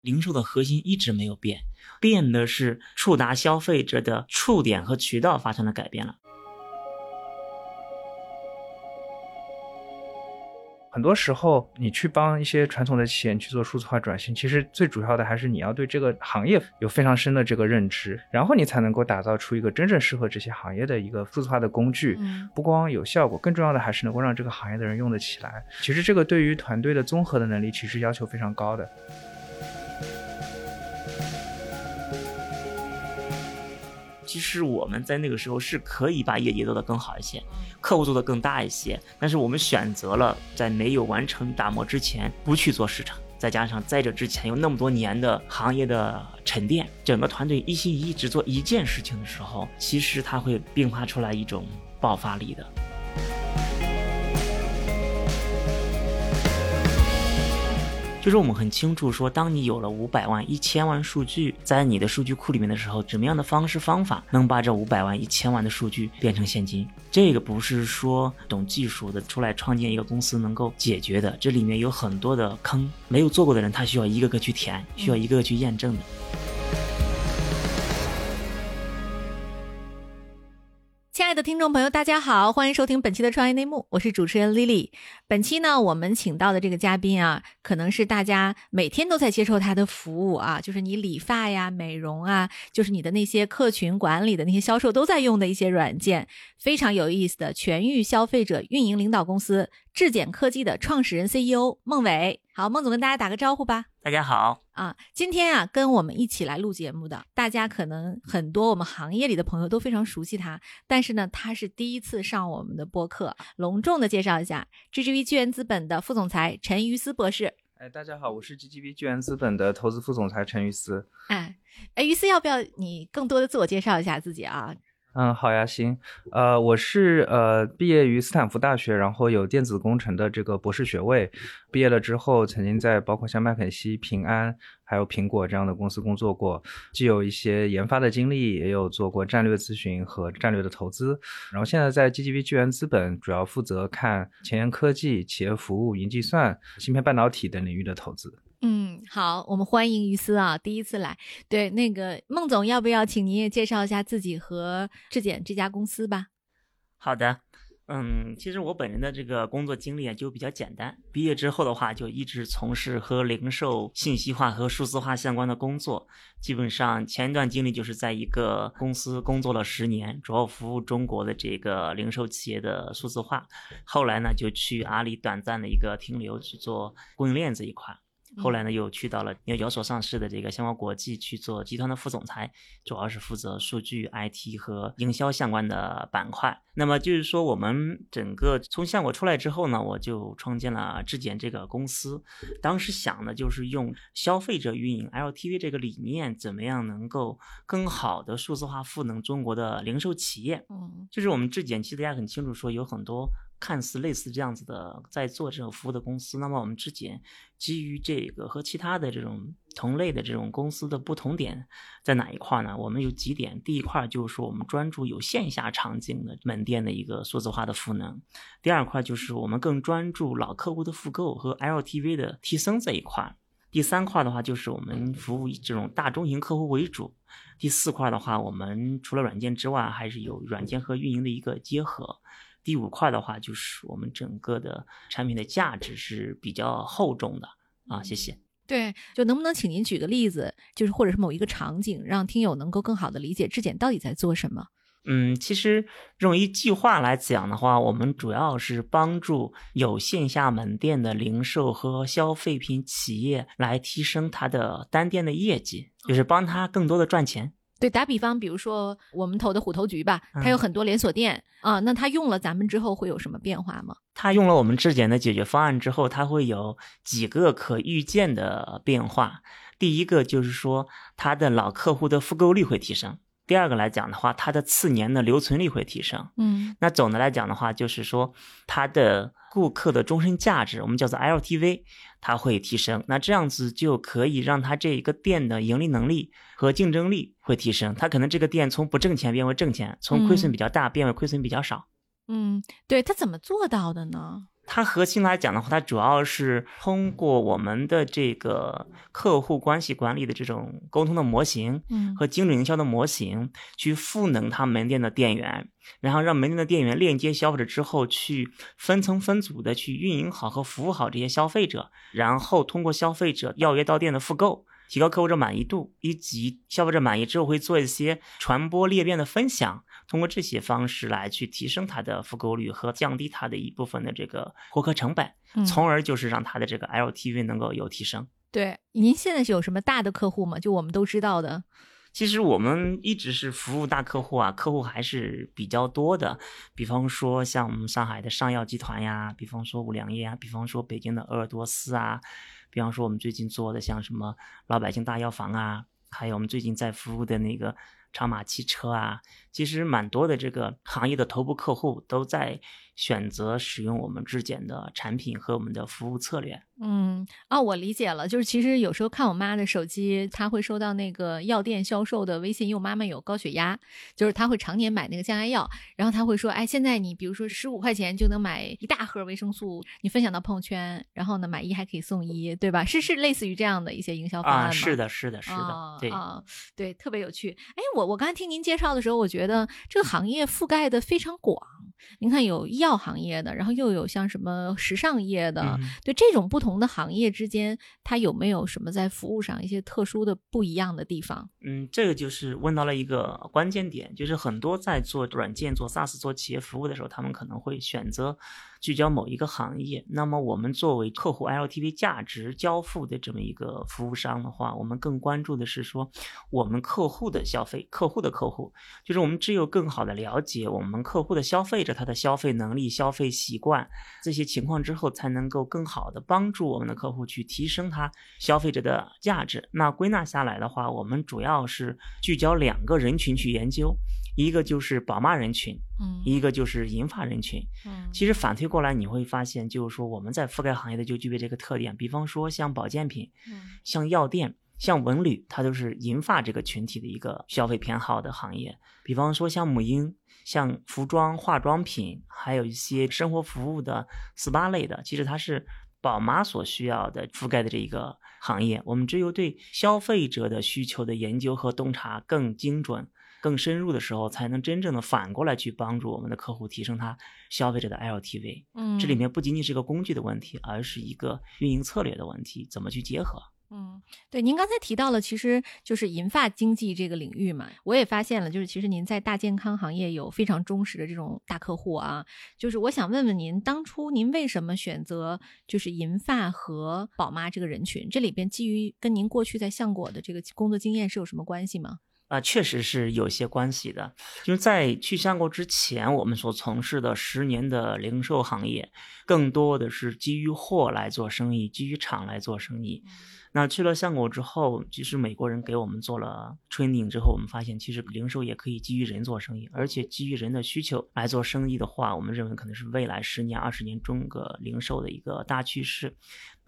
零售的核心一直没有变，变的是触达消费者的触点和渠道发生了改变了。很多时候，你去帮一些传统的企业去做数字化转型，其实最主要的还是你要对这个行业有非常深的这个认知，然后你才能够打造出一个真正适合这些行业的一个数字化的工具。嗯不光有效果，更重要的还是能够让这个行业的人用得起来。其实这个对于团队的综合的能力，其实要求非常高的。其实我们在那个时候是可以把业绩做得更好一些，客户做得更大一些，但是我们选择了在没有完成打磨之前不去做市场，再加上在这之前有那么多年的行业的沉淀，整个团队一心一意只做一件事情的时候，其实它会迸发出来一种爆发力的。就是我们很清楚说，当你有了五百万、一千万数据在你的数据库里面的时候，怎么样的方式方法能把这五百万、一千万的数据变成现金？这个不是说懂技术的出来创建一个公司能够解决的，这里面有很多的坑，没有做过的人他需要一个个去填，需要一个个去验证的。亲爱的听众朋友，大家好，欢迎收听本期的创业内幕，我是主持人 Lily。本期呢，我们请到的这个嘉宾啊，可能是大家每天都在接受他的服务啊，就是你理发呀、美容啊，就是你的那些客群管理的那些销售都在用的一些软件，非常有意思的全域消费者运营领导公司质检科技的创始人 CEO 孟伟。好，孟总跟大家打个招呼吧。大家好，啊，今天啊，跟我们一起来录节目的，大家可能很多我们行业里的朋友都非常熟悉他，但是呢，他是第一次上我们的播客，隆重的介绍一下，GGV 巨源资本的副总裁陈于思博士。哎，大家好，我是 GGV 巨源资本的投资副总裁陈于思。哎，哎，于思，要不要你更多的自我介绍一下自己啊？嗯，好呀，行，呃，我是呃毕业于斯坦福大学，然后有电子工程的这个博士学位。毕业了之后，曾经在包括像麦肯锡、平安还有苹果这样的公司工作过，既有一些研发的经历，也有做过战略咨询和战略的投资。然后现在在 GGV 巨源资本，主要负责看前沿科技、企业服务、云计算、芯片半导体等领域的投资。嗯，好，我们欢迎于思啊，第一次来。对，那个孟总，要不要请您也介绍一下自己和质检这家公司吧？好的。嗯，其实我本人的这个工作经历啊就比较简单。毕业之后的话，就一直从事和零售信息化和数字化相关的工作。基本上前一段经历就是在一个公司工作了十年，主要服务中国的这个零售企业的数字化。后来呢，就去阿里短暂的一个停留，去做供应链这一块。后来呢，又去到了纽交所上市的这个香港国际去做集团的副总裁，主要是负责数据、IT 和营销相关的板块。那么就是说，我们整个从香港出来之后呢，我就创建了质检这个公司。当时想的就是用消费者运营 LTV 这个理念，怎么样能够更好的数字化赋能中国的零售企业。嗯就是我们质检，其实大家很清楚说，有很多看似类似这样子的在做这种服务的公司。那么我们质检基于这个和其他的这种同类的这种公司的不同点在哪一块呢？我们有几点，第一块就是说我们专注有线下场景的门店的一个数字化的赋能；第二块就是我们更专注老客户的复购和 LTV 的提升这一块。第三块的话，就是我们服务这种大中型客户为主。第四块的话，我们除了软件之外，还是有软件和运营的一个结合。第五块的话，就是我们整个的产品的价值是比较厚重的啊。谢谢。对，就能不能请您举个例子，就是或者是某一个场景，让听友能够更好的理解质检到底在做什么？嗯，其实用一句话来讲的话，我们主要是帮助有线下门店的零售和消费品企业来提升它的单店的业绩，就是帮他更多的赚钱。对，打比方，比如说我们投的虎头局吧，它嗯有很多连锁店啊、那它用了咱们之后会有什么变化吗？它用了我们质检的解决方案之后，它会有几个可预见的变化。第一个就是说，它的老客户的复购率会提升；第二个来讲的话，它的次年的留存率会提升。嗯那总的来讲的话，就是说它的顾客的终身价值，我们叫做 LTV，它会提升。那这样子就可以让它这一个店的盈利能力和竞争力会提升。它可能这个店从不挣钱变为挣钱，从亏损比较大变为亏损比较少。嗯，对，它怎么做到的呢？它核心来讲的话，它主要是通过我们的这个客户关系管理的这种沟通的模型，嗯和精准营销的模型，去赋能它门店的店员，然后让门店的店员链接消费者之后，去分层分组的去运营好和服务好这些消费者，然后通过消费者邀约到店的复购。提高客户的满意度，以及消费者满意之后会做一些传播裂变的分享，通过这些方式来去提升它的复购率和降低它的一部分的这个获客成本，嗯从而就是让它的这个 LTV 能够有提升。对，您现在是有什么大的客户吗？就我们都知道的，其实我们一直是服务大客户啊，客户还是比较多的。比方说像我们上海的上药集团呀，比方说五粮液啊，比方说北京的鄂尔多斯啊，比方说我们最近做的像什么老百姓大药房啊，还有我们最近在服务的那个长马汽车啊，其实蛮多的这个行业的头部客户都在选择使用我们质检的产品和我们的服务策略。嗯，哦，我理解了，就是其实有时候看我妈的手机，她会收到那个药店销售的微信，因为我妈妈有高血压，就是她会常年买那个降压药，然后她会说，哎，现在你比如说十五块钱就能买一大盒维生素，你分享到朋友圈，然后呢买一还可以送一，对吧？是是类似于这样的一些营销方案吗？啊，是的，是的，是的，对。啊啊，对，特别有趣。哎，我我刚才听您介绍的时候，我觉得这个行业覆盖的非常广。您看，有医药行业的，然后又有像什么时尚业的，嗯对这种不同的行业之间，它有没有什么在服务上一些特殊的不一样的地方？嗯，这个就是问到了一个关键点，就是很多在做软件、做 SaaS、做企业服务的时候，他们可能会选择聚焦某一个行业。那么我们作为客户 LTV 价值交付的这么一个服务商的话，我们更关注的是说我们客户的消费，客户的客户，就是我们只有更好的了解我们客户的消费者他的消费能力、消费习惯这些情况之后，才能够更好的帮助我们的客户去提升他消费者的价值。那归纳下来的话，我们主要是聚焦两个人群去研究，一个就是宝妈人群，嗯一个就是银发人群。嗯其实反推过来，你会发现，就是说我们在覆盖行业的就具备这个特点。比方说像保健品、嗯像药店、像文旅，它都是银发这个群体的一个消费偏好的行业。比方说像母婴、像服装、化妆品，还有一些生活服务的 SPA 类的，其实它是宝妈所需要的覆盖的这一个行业。我们只有对消费者的需求的研究和洞察更精准。更深入的时候，才能真正的反过来去帮助我们的客户提升他消费者的 LTV。嗯，这里面不仅仅是一个工具的问题，而是一个运营策略的问题，怎么去结合？嗯，对，您刚才提到了，其实就是银发经济这个领域嘛，我也发现了，就是其实您在大健康行业有非常忠实的这种大客户啊。就是我想问问您，当初您为什么选择就是银发和宝妈这个人群？这里边基于跟您过去在相果的这个工作经验是有什么关系吗？啊、确实是有些关系的。就是在去香国之前，我们所从事的十年的零售行业，更多的是基于货来做生意，基于厂来做生意。那去了相国之后，其实美国人给我们做了 training 之后，我们发现其实零售也可以基于人做生意，而且基于人的需求来做生意的话，我们认为可能是未来十年、二十年中个零售的一个大趋势。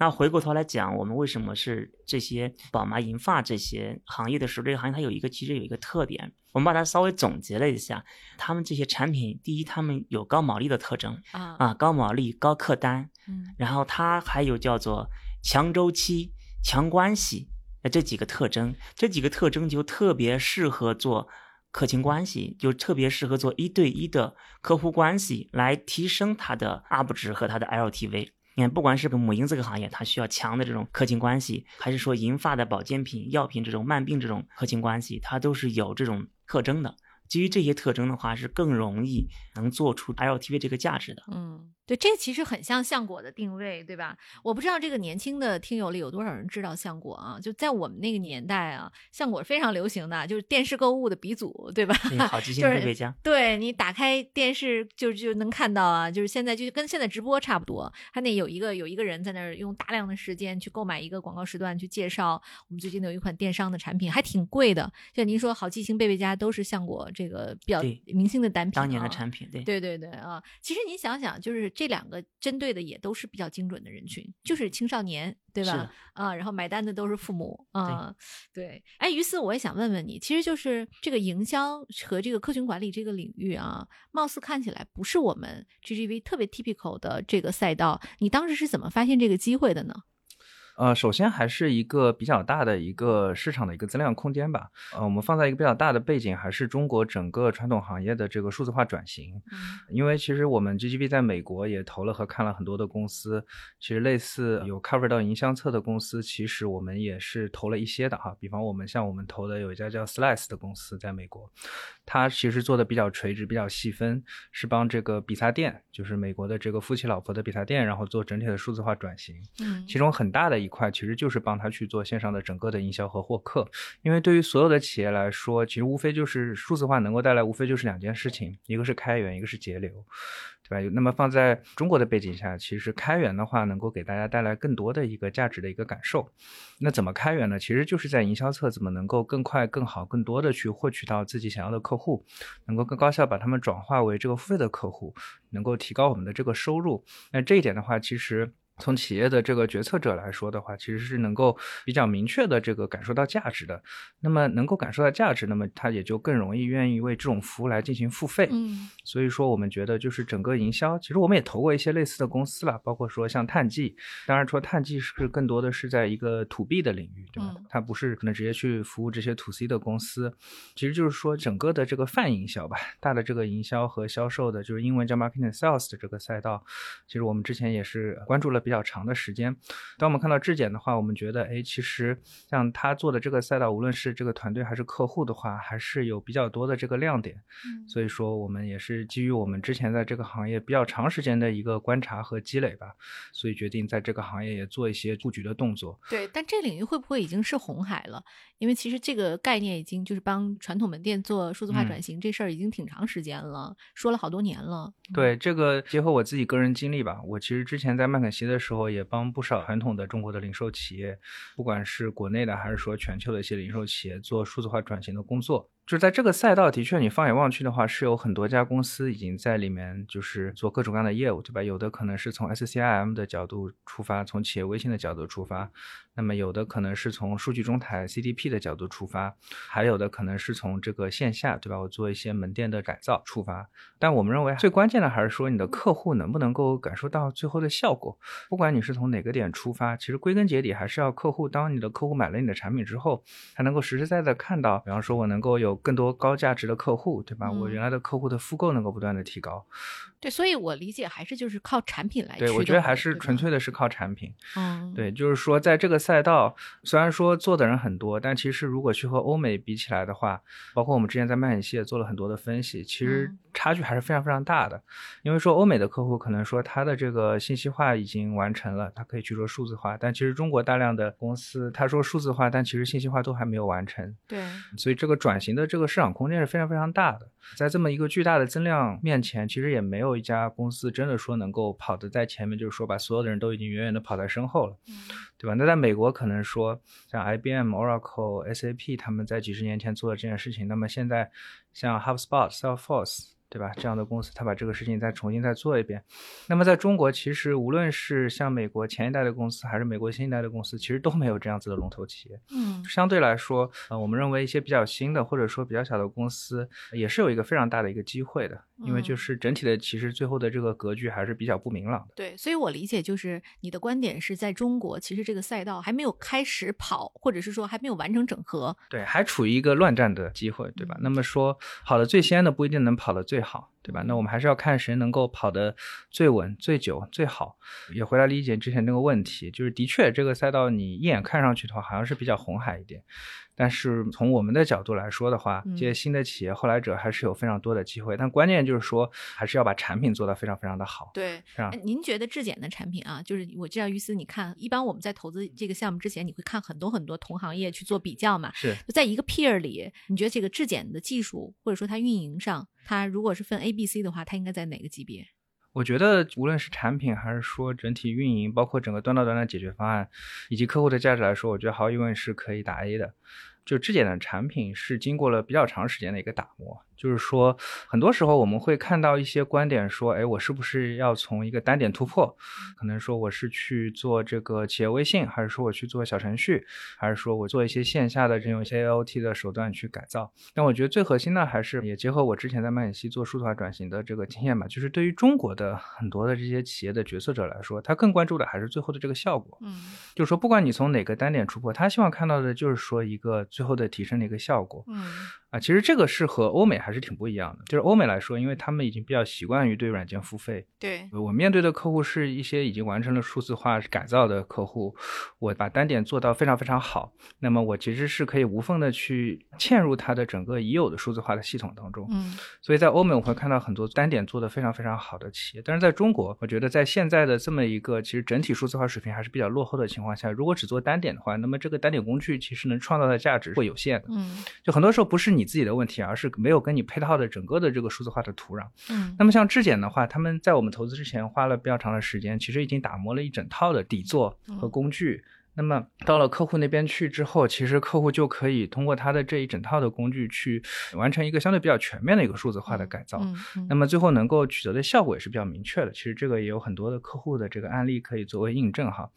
那回过头来讲，我们为什么是这些宝妈银发这些行业的时候，这个行业它有一个其实有一个特点，我们把它稍微总结了一下，他们这些产品，第一，他们有高毛利的特征啊啊，高毛利、高客单，嗯然后它还有叫做强周期、强关系，那这几个特征，这几个特征就特别适合做客情关系，就特别适合做一对一的客户关系，来提升它的 UP 值和它的 LTV。不管是母婴这个行业，它需要强的这种客情关系，还是说银发的保健品、药品这种慢病这种客情关系，它都是有这种特征的。基于这些特征的话，是更容易能做出 LTV 这个价值的。嗯，对，这其实很像相果的定位，对吧？我不知道这个年轻的听友里有多少人知道相果啊？就在我们那个年代啊，相果非常流行的，就是电视购物的鼻祖，对吧？对，好记性就是贝贝佳。对你打开电视就就能看到啊，就是现在就跟现在直播差不多，还得有一个有一个人在那儿用大量的时间去购买一个广告时段去介绍我们最近的有一款电商的产品，还挺贵的。像您说好记性贝贝佳都是相果这个比较明星的单品、啊，当年的产品，对对对对啊，其实您想想，就是这两个针对的也都是比较精准的人群，就是青少年，对吧？啊，然后买单的都是父母啊，对。哎，于斯，我也想问问你，其实就是这个营销和这个客群管理这个领域啊，貌似看起来不是我们 GGV 特别 typical 的这个赛道，你当时是怎么发现这个机会的呢？呃，首先还是一个比较大的一个市场的一个增量空间吧。呃，我们放在一个比较大的背景，还是中国整个传统行业的这个数字化转型。嗯因为其实我们 GGB 在美国也投了和看了很多的公司，其实类似有 cover 到营销侧的公司，其实我们也是投了一些的哈。比方我们像我们投的有一家叫 Slice 的公司，在美国，它其实做的比较垂直、比较细分，是帮这个比萨店，就是美国的这个夫妻老婆的比萨店，然后做整体的数字化转型。嗯其中很大的一块其实就是帮他去做线上的整个的营销和获客，因为对于所有的企业来说，其实无非就是数字化能够带来无非就是两件事情，一个是开源，一个是节流，对吧？那么放在中国的背景下，其实开源的话能够给大家带来更多的一个价值的一个感受。那怎么开源呢？其实就是在营销侧怎么能够更快、更好、更多的去获取到自己想要的客户，能够更高效把他们转化为这个付费的客户，能够提高我们的这个收入。那这一点的话，其实。从企业的这个决策者来说的话，其实是能够比较明确的这个感受到价值的。那么能够感受到价值，那么他也就更容易愿意为这种服务来进行付费。嗯所以说，我们觉得就是整个营销，其实我们也投过一些类似的公司了，包括说像探记。当然说探记是更多的是在一个 to B 的领域，对吧？嗯它不是可能直接去服务这些 to C 的公司。其实就是说整个的这个泛营销吧，大的这个营销和销售的，就是英文叫 marketing sales 的这个赛道，其实我们之前也是关注了比较长的时间。当我们看到质检的话，我们觉得，哎，其实像他做的这个赛道，无论是这个团队还是客户的话，还是有比较多的这个亮点。嗯所以说，我们也是基于我们之前在这个行业比较长时间的一个观察和积累吧，所以决定在这个行业也做一些布局的动作。对，但这领域会不会已经是红海了？因为其实这个概念已经就是帮传统门店做数字化嗯转型、这事儿已经挺长时间了，说了好多年了。对这个，结合我自己个人经历吧，我其实之前在麦肯锡的时候，也帮不少传统的中国的零售企业，不管是国内的还是说全球的一些零售企业，做数字化转型的工作。就是在这个赛道，的确你放眼望去的话，是有很多家公司已经在里面就是做各种各样的业务，对吧？有的可能是从 SCIM 的角度出发，从企业微信的角度出发，那么有的可能是从数据中台 CDP 的角度出发，还有的可能是从这个线下，对吧？我做一些门店的改造出发。但我们认为最关键的还是说你的客户能不能够感受到最后的效果。不管你是从哪个点出发，其实归根结底还是要客户，当你的客户买了你的产品之后，才能够实实在在看到，比方说我能够有更多高价值的客户，对吧？嗯我原来的客户的复购能够不断的提高。对，所以我理解还是就是靠产品来对，我觉得还是纯粹的是靠产品。嗯，对，就是说，在这个赛道，虽然说做的人很多，但其实如果去和欧美比起来的话，包括我们之前在麦肯锡也做了很多的分析，其实嗯差距还是非常非常大的。因为说欧美的客户可能说他的这个信息化已经完成了，他可以去做数字化，但其实中国大量的公司他说数字化，但其实信息化都还没有完成。对，所以这个转型的这个市场空间是非常非常大的。在这么一个巨大的增量面前，其实也没有一家公司真的说能够跑得在前面，就是说把所有的人都已经远远的跑在身后了，嗯对吧？那在美国可能说像 IBM、Oracle、SAP 他们在几十年前做的这件事情，那么现在像 HubSpot、Salesforce。对吧？这样的公司，他把这个事情再重新再做一遍。那么在中国，其实无论是像美国前一代的公司，还是美国新一代的公司，其实都没有这样子的龙头企业。嗯相对来说，呃，我们认为一些比较新的或者说比较小的公司，也是有一个非常大的一个机会的，因为就嗯是整体的其实最后的这个格局还是比较不明朗的。对，所以我理解就是你的观点是在中国，其实这个赛道还没有开始跑，或者是说还没有完成整合。对，还处于一个乱战的机会，对吧？嗯那么说跑得最先的不一定能跑得最好，对吧？那我们还是要看谁能够跑得最稳、最久、最好。也回来理解之前那个问题，就是的确这个赛道你一眼看上去的话，好像是比较红海一点。但是从我们的角度来说的话，嗯这些新的企业后来者还是有非常多的机会，但关键就是说，还是要把产品做得非常非常的好。对，是吧哎您觉得质检的产品啊，就是我知道于思，你看，一般我们在投资这个项目之前，你会看很多很多同行业去做比较嘛？是就在一个 peer 里，你觉得这个质检的技术或者说它运营上，它如果是分 A、B、C 的话，它应该在哪个级别？我觉得无论是产品还是说整体运营，包括整个端到端的解决方案，以及客户的价值来说，我觉得毫无疑问是可以打 A 的。就质检的产品是经过了比较长时间的一个打磨。就是说，很多时候我们会看到一些观点说，哎，我是不是要从一个单点突破？可能说我是去做这个企业微信，还是说我去做小程序，还是说我做一些线下的这种一些 AOT 的手段去改造？但我觉得最核心的还是也结合我之前在麦肯锡做数字化转型的这个经验吧，就是对于中国的很多的这些企业的决策者来说，他更关注的还是最后的这个效果。嗯，就是说，不管你从哪个单点突破，他希望看到的就是说一个最后的提升的一个效果。嗯。啊，其实这个是和欧美还是挺不一样的。就是欧美来说，因为他们已经比较习惯于对软件付费。对我面对的客户是一些已经完成了数字化改造的客户，我把单点做到非常非常好，那么我其实是可以无缝的去嵌入它的整个已有的数字化的系统当中。嗯，所以在欧美我会看到很多单点做的非常非常好的企业，但是在中国，我觉得在现在的这么一个其实整体数字化水平还是比较落后的情况下，如果只做单点的话，那么这个单点工具其实能创造的价值会有限的。嗯，就很多时候不是你。你自己的问题，而是没有跟你配套的整个的这个数字化的土壤。嗯，那么像质检的话，他们在我们投资之前花了比较长的时间，其实已经打磨了一整套的底座和工具。那么到了客户那边去之后，其实客户就可以通过他的这一整套的工具去完成一个相对比较全面的一个数字化的改造。那么最后能够取得的效果也是比较明确的。其实这个也有很多的客户的这个案例可以作为印证哈。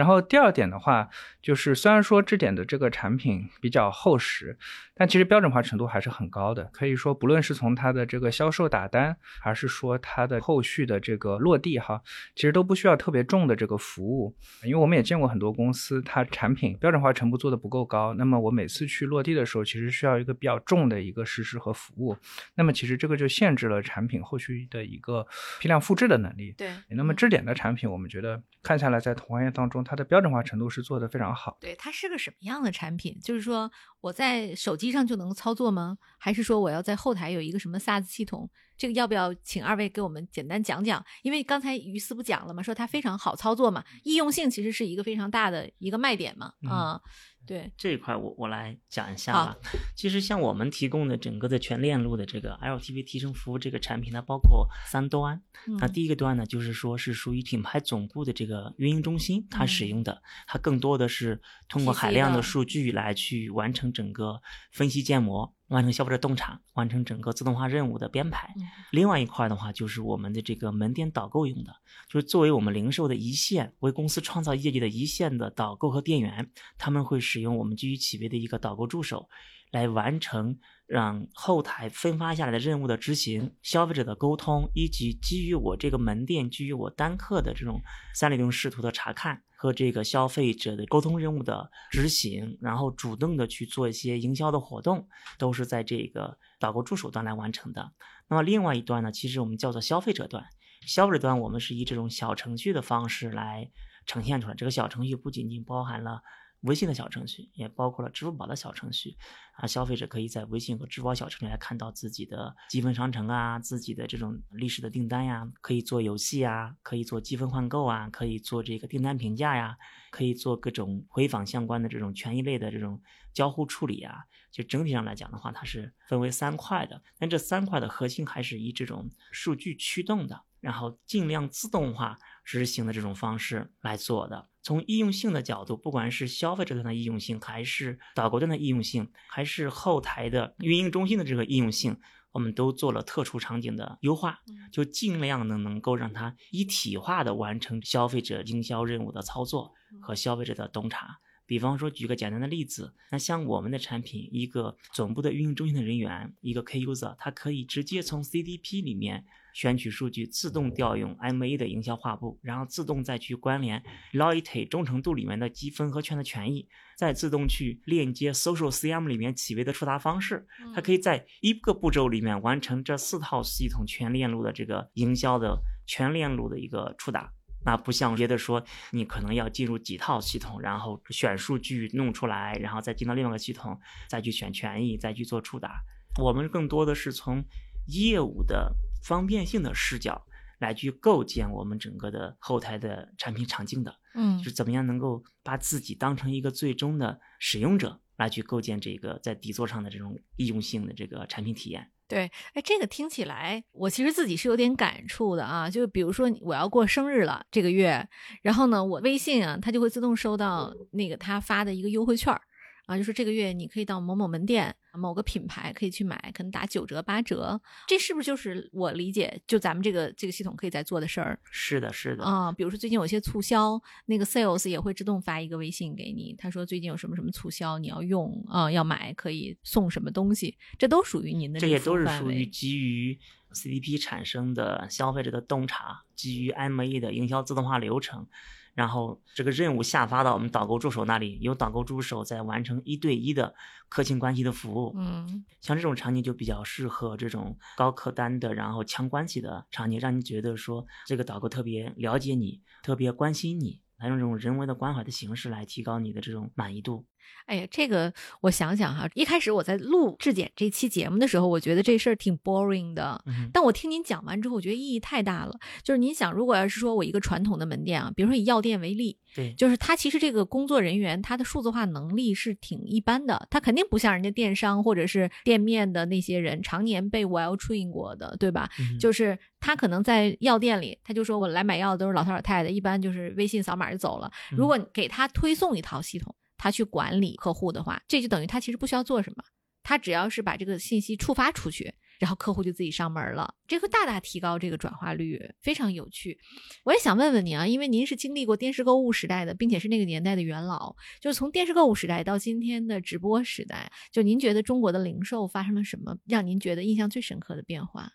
然后第二点的话，就是虽然说质点的这个产品比较厚实，但其实标准化程度还是很高的。可以说，不论是从它的这个销售打单，还是说它的后续的这个落地哈，其实都不需要特别重的这个服务。因为我们也见过很多公司，它产品标准化程度做的不够高，那么我每次去落地的时候，其实需要一个比较重的一个实施和服务。那么其实这个就限制了产品后续的一个批量复制的能力。对。那么质点的产品，我们觉得看下来在同行业当中。它的标准化程度是做的非常好。对，它是个什么样的产品？就是说我在手机上就能操作吗？还是说我要在后台有一个什么 SaaS 系统？这个要不要请二位给我们简单讲讲？因为刚才于思不讲了嘛，说它非常好操作嘛，易用性其实是一个非常大的一个卖点嘛，啊。对这一块，我我来讲一下吧。其实像我们提供的整个的全链路的这个 LTV 提升服务这个产品，它包括三端。那第一个端呢，就是说是属于品牌总部的这个运营中心，它使用的，它更多的是通过海量的数据来去完成整个分析建模。完成消费者洞察，完成整个自动化任务的编排。另外一块的话，就是我们的这个门店导购用的，就是作为我们零售的一线，为公司创造业绩的一线的导购和店员，他们会使用我们基于企微的一个导购助手，来完成让后台分发下来的任务的执行、消费者的沟通，以及基于我这个门店、基于我单客的这种三六零视图的查看。和这个消费者的沟通任务的执行，然后主动的去做一些营销的活动，都是在这个导购助手端来完成的。那么另外一端呢，其实我们叫做消费者端。消费者端我们是以这种小程序的方式来呈现出来。这个小程序不仅仅包含了。微信的小程序也包括了支付宝的小程序，啊，消费者可以在微信和支付宝小程序来看到自己的积分商城啊，自己的这种历史的订单呀，可以做游戏啊，可以做积分换购啊，可以做这个订单评价呀，可以做各种回访相关的这种权益类的这种交互处理啊。就整体上来讲的话，它是分为三块的，但这三块的核心还是以这种数据驱动的，然后尽量自动化执行的这种方式来做的。从易用性的角度，不管是消费者端的易用性，还是导购端的易用性，还是后台的运营中心的这个易用性，我们都做了特殊场景的优化，就尽量的能够让它一体化的完成消费者营销任务的操作和消费者的洞察。比方说，举个简单的例子，那像我们的产品，一个总部的运营中心的人员，一个 K user，他可以直接从 CDP 里面。选取数据，自动调用 MA 的营销画布，然后自动再去关联 Loyalty 忠诚度里面的积分和券的权益，再自动去链接 Social CM 里面企微的触达方式。它可以在一个步骤里面完成这四套系统全链路的这个营销的全链路的一个触达。那不像别的说，你可能要进入几套系统，然后选数据弄出来，然后再进到另外一个系统，再去选权益，再去做触达。我们更多的是从业务的。方便性的视角来去构建我们整个的后台的产品场景的，嗯，就是怎么样能够把自己当成一个最终的使用者来去构建这个在底座上的这种易用性的这个产品体验。对，哎，这个听起来我其实自己是有点感触的啊。就比如说我要过生日了这个月，然后呢，我微信啊，它就会自动收到那个他发的一个优惠券儿。啊，就说这个月你可以到某某门店、某个品牌可以去买，可能打九折、八折，这是不是就是我理解就咱们这个这个系统可以在做的事儿？是的，是的，啊？比如说最近有些促销，那个 sales 也会自动发一个微信给你，他说最近有什么什么促销，你要用啊，要买可以送什么东西，这都属于您的个这些都是属于基于 CDP 产生的消费者的洞察，基于 MA 的营销自动化流程，然后这个任务下发到我们导购助手那里，由导购助手在完成一对一的客情关系的服务。嗯像这种场景就比较适合这种高客单的，然后强关系的场景，让你觉得说这个导购特别了解你，特别关心你，来用这种人文的关怀的形式来提高你的这种满意度。哎呀，这个我想想哈，一开始我在录质检这期节目的时候，我觉得这事儿挺 boring 的。嗯但我听您讲完之后，我觉得意义太大了。就是您想，如果要是说我一个传统的门店啊，比如说以药店为例，对，就是他其实这个工作人员他的数字化能力是挺一般的，他肯定不像人家电商或者是店面的那些人常年被 well train 过的，对吧？嗯就是他可能在药店里，他就说我来买药的都是老头老太太，一般就是微信扫码就走了。如果给他推送一套系统，他去管理客户的话，这就等于他其实不需要做什么，他只要是把这个信息触发出去，然后客户就自己上门了，这会大大提高这个转化率，非常有趣。我也想问问您啊，因为您是经历过电视购物时代的，并且是那个年代的元老，就是从电视购物时代到今天的直播时代，就您觉得中国的零售发生了什么让您觉得印象最深刻的变化？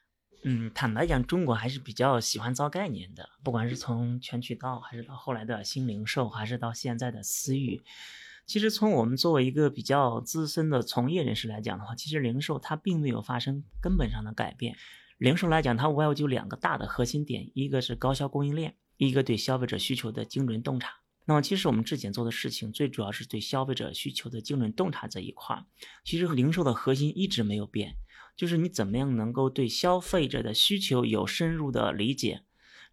嗯，坦白讲，中国还是比较喜欢造概念的，不管是从全渠道，还是到后来的新零售，还是到现在的私域。其实从我们作为一个比较资深的从业人士来讲的话，其实零售它并没有发生根本上的改变。零售来讲，它无外乎就两个大的核心点，一个是高效供应链，一个对消费者需求的精准洞察。那么，其实我们质检做的事情，最主要是对消费者需求的精准洞察这一块。其实零售的核心一直没有变，就是你怎么样能够对消费者的需求有深入的理解，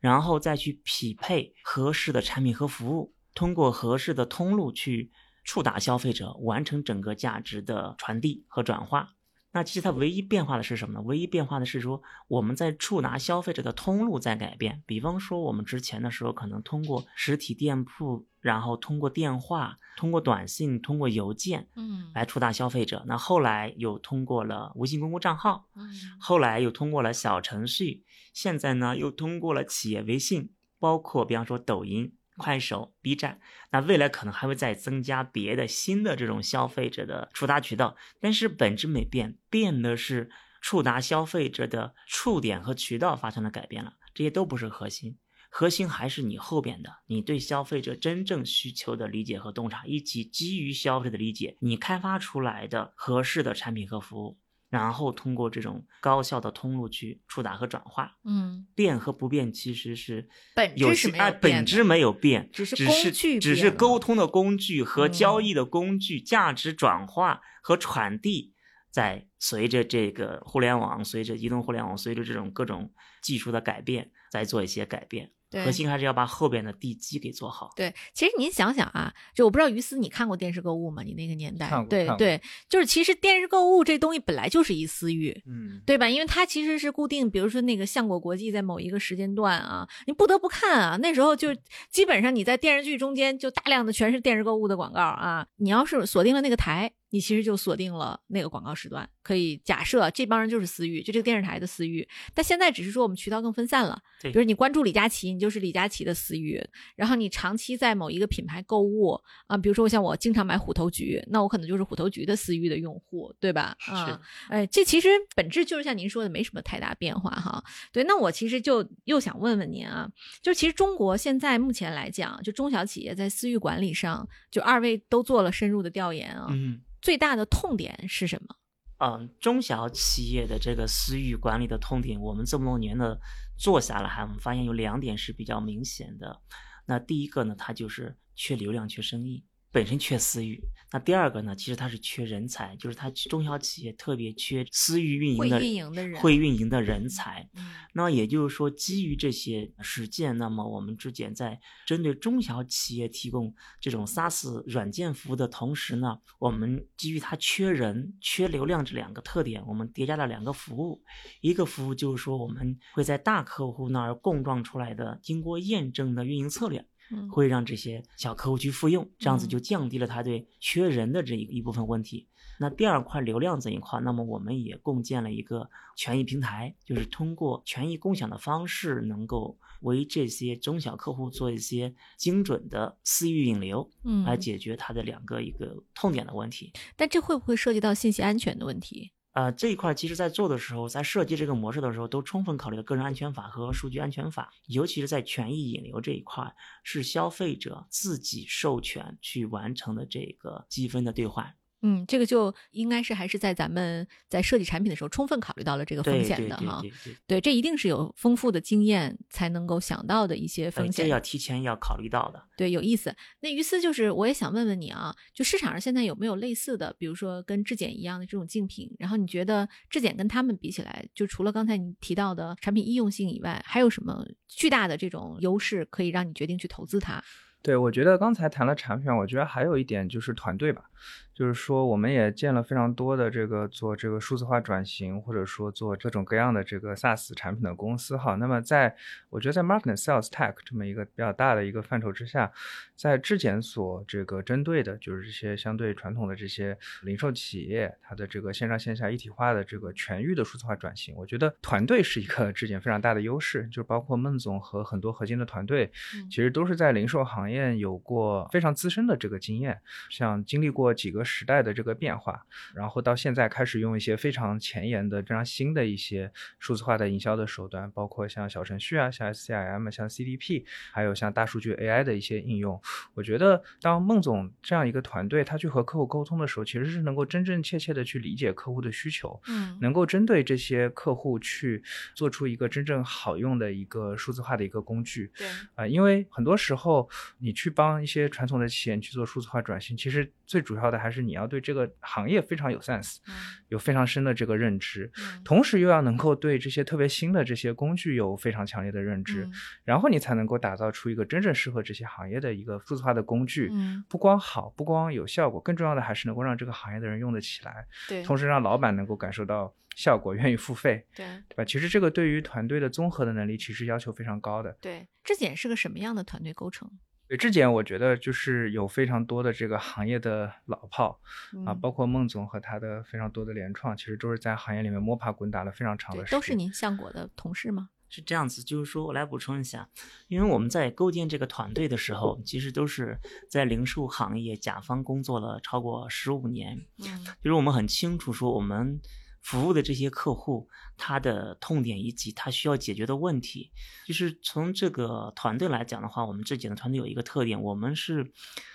然后再去匹配合适的产品和服务，通过合适的通路去触达消费者，完成整个价值的传递和转化。那其实它唯一变化的是什么呢？唯一变化的是说我们在触达消费者的通路在改变。比方说我们之前的时候可能通过实体店铺，然后通过电话、通过短信、通过邮件嗯来触达消费者。那后来又通过了微信公共账号，嗯后来又通过了小程序，现在呢又通过了企业微信，包括比方说抖音、快手、B 站，那未来可能还会再增加别的新的这种消费者的触达渠道，但是本质没变，变的是触达消费者的触点和渠道发生了改变了，这些都不是核心。核心还是你后边的，你对消费者真正需求的理解和洞察，以及基于消费者的理解，你开发出来的合适的产品和服务，然后通过这种高效的通路去触达和转化。嗯，变和不变其实是本有些哎，质是没有变的本质没有变，只是只工具只是沟通的工具和嗯交易的工具、价值转化和传递，在随着这个互联网、随着移动互联网、随着这种各种技术的改变，在做一些改变。对核心还是要把后边的地基给做好。对，其实您想想啊，就我不知道于思你看过电视购物吗？你那个年代对对，就是其实电视购物这东西本来就是一私域，嗯，对吧？因为它其实是固定，比如说那个相果国际在某一个时间段啊，你不得不看啊。那时候就基本上你在电视剧中间就大量的全是电视购物的广告啊。你要是锁定了那个台，你其实就锁定了那个广告时段。可以假设这帮人就是私域，就这个电视台的私域。但现在只是说我们渠道更分散了，对比如你关注李佳琦，你就是李佳琦的私域。然后你长期在某一个品牌购物啊，比如说像我经常买虎头菊，那我可能就是虎头菊的私域的用户，对吧？啊，是哎，这其实本质就是像您说的，没什么太大变化哈。对，那我其实就又想问问您啊，就其实中国现在目前来讲，就中小企业在私域管理上，就二位都做了深入的调研啊，嗯。最大的痛点是什么？嗯，中小企业的这个私域管理的痛点，我们这么多年的做下来，我们发现有两点是比较明显的。那第一个呢，它就是缺流量、缺生意，本身缺私域。那第二个呢，其实它是缺人才，就是它中小企业特别缺私域运营会的运营的人会运营的人才。嗯那也就是说，基于这些实践，那么我们之前在针对中小企业提供这种 SaaS 软件服务的同时呢，我们基于它缺人、缺流量这两个特点，我们叠加了两个服务。一个服务就是说，我们会在大客户那儿共创出来的、经过验证的运营策略，嗯会让这些小客户去复用，这样子嗯就降低了他对缺人的这一一部分问题。那第二块流量这一块，那么我们也共建了一个权益平台，就是通过权益共享的方式，能够为这些中小客户做一些精准的私域引流，嗯来解决他的两个一个痛点的问题。但这会不会涉及到信息安全的问题？呃，这一块其实在做的时候，在设计这个模式的时候，都充分考虑了个人安全法和数据安全法，尤其是在权益引流这一块，是消费者自己授权去完成的这个积分的兑换。嗯，这个就应该是还是在咱们在设计产品的时候充分考虑到了这个风险的哈。对，这一定是有丰富的经验才能够想到的一些风险。这要提前要考虑到的。对，有意思。那于斯就是，我也想问问你啊，就市场上现在有没有类似的，比如说跟质检一样的这种竞品？然后你觉得质检跟他们比起来，就除了刚才你提到的产品易用性以外，还有什么巨大的这种优势可以让你决定去投资它？对，我觉得刚才谈了产品，我觉得还有一点就是团队吧，就是说我们也见了非常多的这个做这个数字化转型，或者说做各种各样的这个 SaaS 产品的公司哈。那么在我觉得在 Marketing、Sales、Tech 这么一个比较大的一个范畴之下，在质检所这个针对的就是这些相对传统的这些零售企业，它的这个线上线下一体化的这个全域的数字化转型，我觉得团队是一个质检非常大的优势，就包括孟总和很多核心的团队，嗯其实都是在零售行业有过非常资深的这个经验，像经历过几个时代的这个变化，然后到现在开始用一些非常前沿的、非常新的一些数字化的营销的手段，包括像小程序啊、像 SCIM、像 CDP，还有像大数据 AI 的一些应用。我觉得，当孟总这样一个团队他去和客户沟通的时候，其实是能够真真切切的去理解客户的需求，嗯能够针对这些客户去做出一个真正好用的一个数字化的一个工具。对，啊、因为很多时候你去帮一些传统的企业去做数字化转型，其实最主要的还是你要对这个行业非常有 sense，嗯有非常深的这个认知，嗯同时又要能够对这些特别新的这些工具有非常强烈的认知，嗯然后你才能够打造出一个真正适合这些行业的一个数字化的工具。嗯，不光好，不光有效果，更重要的还是能够让这个行业的人用得起来，对，同时让老板能够感受到效果，愿意付费，对对吧？其实这个对于团队的综合的能力，其实要求非常高的。对，质检是个什么样的团队构成？对质检，我觉得就是有非常多的这个行业的老炮啊，嗯包括孟总和他的非常多的联创，其实都是在行业里面摸爬滚打了非常长的，时间。都是您相果的同事吗？是这样子，就是说我来补充一下，因为我们在构建这个团队的时候，其实都是在零售行业甲方工作了超过十五年，嗯就是我们很清楚说我们服务的这些客户他的痛点以及他需要解决的问题，就是从这个团队来讲的话，我们质检的团队有一个特点，我们是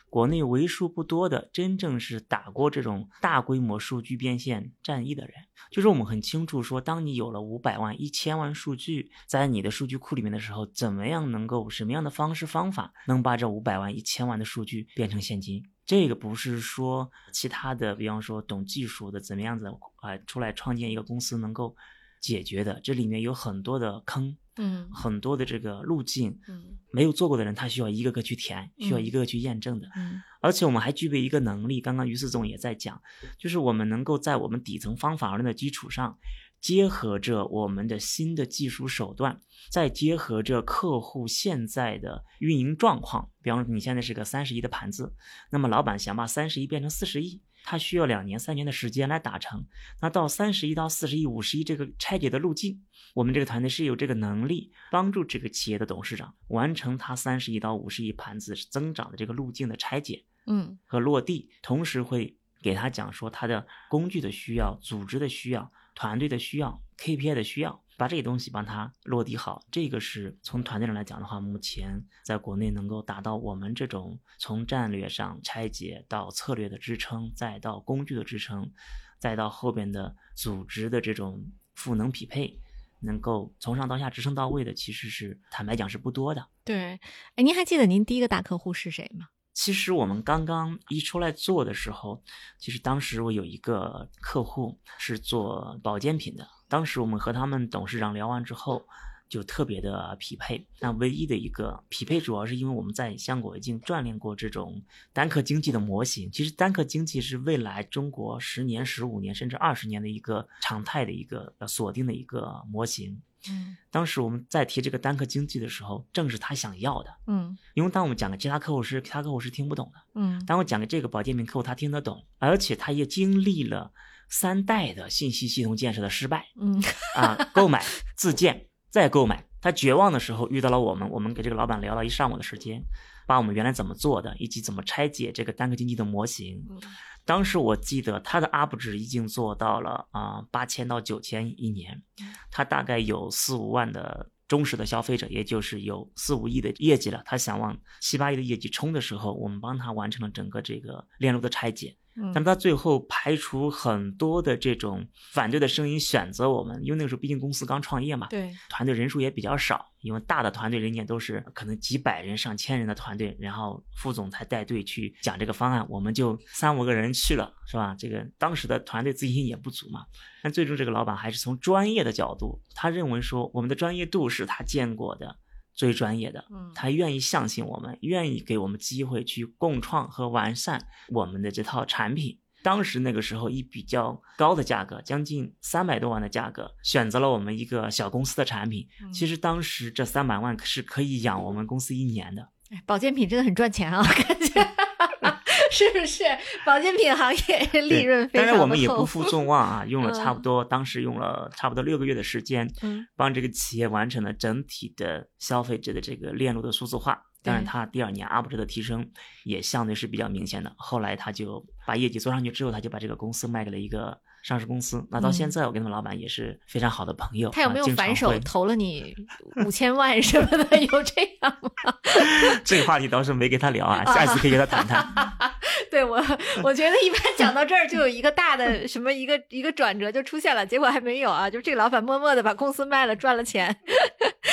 国内为数不多的真正是打过这种大规模数据变现战役的人。就是我们很清楚说，当你有了五百万、一千万数据在你的数据库里面的时候，怎么样能够什么样的方式方法能把这五百万、一千万的数据变成现金？这个不是说其他的，比方说懂技术的怎么样子啊、呃出来创建一个公司能够解决的，这里面有很多的坑，嗯。很多的这个路径，嗯。没有做过的人他需要一个个去填，需要嗯。一个个去验证的。嗯。而且我们还具备一个能力，刚刚于思总也在讲，就是我们能够在我们底层方法论的基础上，结合着我们的新的技术手段，再结合着客户现在的运营状况。比方说，你现在是个三十亿的盘子，那么老板想把三十亿变成四十亿，他需要两年、三年的时间来达成。那到三十亿到四十亿、五十亿这个拆解的路径，我们这个团队是有这个能力帮助这个企业的董事长完成他三十亿到五十亿盘子增长的这个路径的拆解。嗯和落地，同时会给他讲说他的工具的需要、组织的需要、团队的需要、KPI 的需要，把这些东西帮他落地好。这个是从团队上来讲的话，目前在国内能够达到我们这种从战略上拆解到策略的支撑，再到工具的支撑，再到后边的组织的这种赋能匹配。能够从上到下支撑到位的，其实是坦白讲是不多的。对。哎，您还记得您第一个大客户是谁吗？其实我们刚刚一出来做的时候，其实当时我有一个客户是做保健品的，当时我们和他们董事长聊完之后，就特别的匹配。那唯一的一个匹配，主要是因为我们在香果已经锻炼过这种单客经济的模型。其实单客经济是未来中国十年、十五年甚至二十年的一个常态的一个锁定的一个模型。嗯当时我们在提这个单客经济的时候，正是他想要的。嗯因为当我们讲给其他客户时，其他客户是听不懂的。嗯当我讲给这个保健品客户，他听得懂，而且他也经历了三代的信息系统建设的失败嗯啊，购买、自建、再购买。他绝望的时候遇到了我们，我们给这个老板聊了一上午的时间，把我们原来怎么做的，以及怎么拆解这个单个经济的模型。当时我记得他的 UP 值已经做到了啊八千到九千一年，他大概有四五万的忠实的消费者，也就是有四五亿的业绩了。他想往七八亿的业绩冲的时候，我们帮他完成了整个这个链路的拆解。嗯但是他最后排除很多的这种反对的声音，选择我们，因为那个时候毕竟公司刚创业嘛，对，团队人数也比较少，因为大的团队人家都是可能几百人、上千人的团队，然后副总裁带队去讲这个方案，我们就三五个人去了，是吧？这个当时的团队自信心也不足嘛。但最终这个老板还是从专业的角度，他认为说我们的专业度是他见过的最专业的，嗯他愿意相信我们，愿意给我们机会去共创和完善我们的这套产品。当时那个时候以比较高的价格，将近三百多万的价格，选择了我们一个小公司的产品。嗯其实当时这三百万是可以养我们公司一年的。哎保健品真的很赚钱啊，感觉 是不是？保健品行业利润非常的当然我们也不负众望啊，用了差不嗯多，当时用了差不多六个月的时间，嗯帮这个企业完成了整体的消费者的这个链路的数字化。当然，对它第二年 UP 值的提升也相对是比较明显的。后来他就把业绩做上去之后，他就把这个公司卖给了一个上市公司。那到现嗯在，我跟他们老板也是非常好的朋友。他有没有反手投了你五千万什么的？有这样吗？这个话题倒是没跟他聊啊，下一次可以跟他谈谈。对我，我觉得一般讲到这儿就有一个大的什么一个一个转折就出现了，结果还没有啊，就这个老板默默的把公司卖了，赚了钱。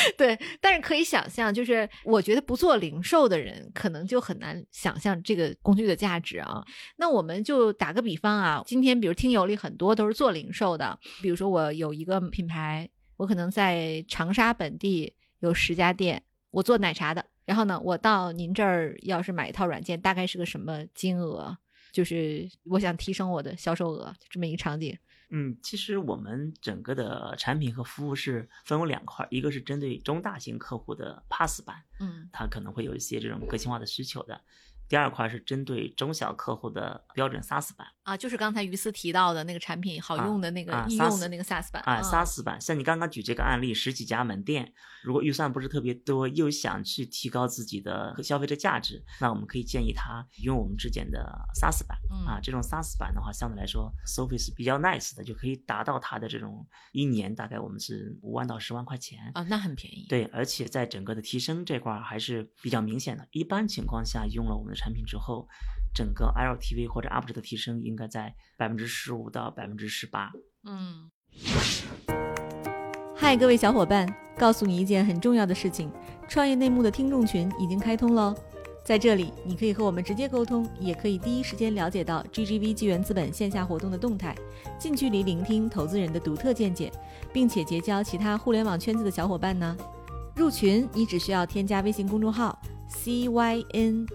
对，但是可以想象，就是我觉得不做零售的人可能就很难想象这个工具的价值啊。那我们就打个比方啊，今天比如听友里很多都是做零售的，比如说我有一个品牌，我可能在长沙本地有十家店，我做奶茶的。然后呢，我到您这儿要是买一套软件，大概是个什么金额？就是我想提升我的销售额，这么一个场景。嗯，其实我们整个的产品和服务是分为两块儿，一个是针对中大型客户的 Pass 版，嗯它可能会有一些这种个性化的需求的；第二块是针对中小客户的标准 SaaS 版。啊，就是刚才于思提到的那个产品好用的那个啊应用的那个 SaaS 版啊嗯，SaaS 版，像你刚刚举这个案例，十几家门店，如果预算不是特别多，又想去提高自己的消费者价值，那我们可以建议他用我们之前的 SaaS 版、嗯啊。这种 SaaS 版的话，相对来说收费是比较 nice 的，就可以达到它的这种一年大概我们是五万到十万块钱。啊，那很便宜。对，而且在整个的提升这块儿还是比较明显的。一般情况下，用了我们的产品之后，整个 LTV 或者 UP 值的提升应该在百分之十五到百分之十八。嗯。嗨，各位小伙伴，告诉你一件很重要的事情：创业内幕的听众群已经开通喽。在这里，你可以和我们直接沟通，也可以第一时间了解到 GGV 纪元资本线下活动的动态，近距离聆听投资人的独特见解，并且结交其他互联网圈子的小伙伴呢。入群，你只需要添加微信公众号 CYNMXZS，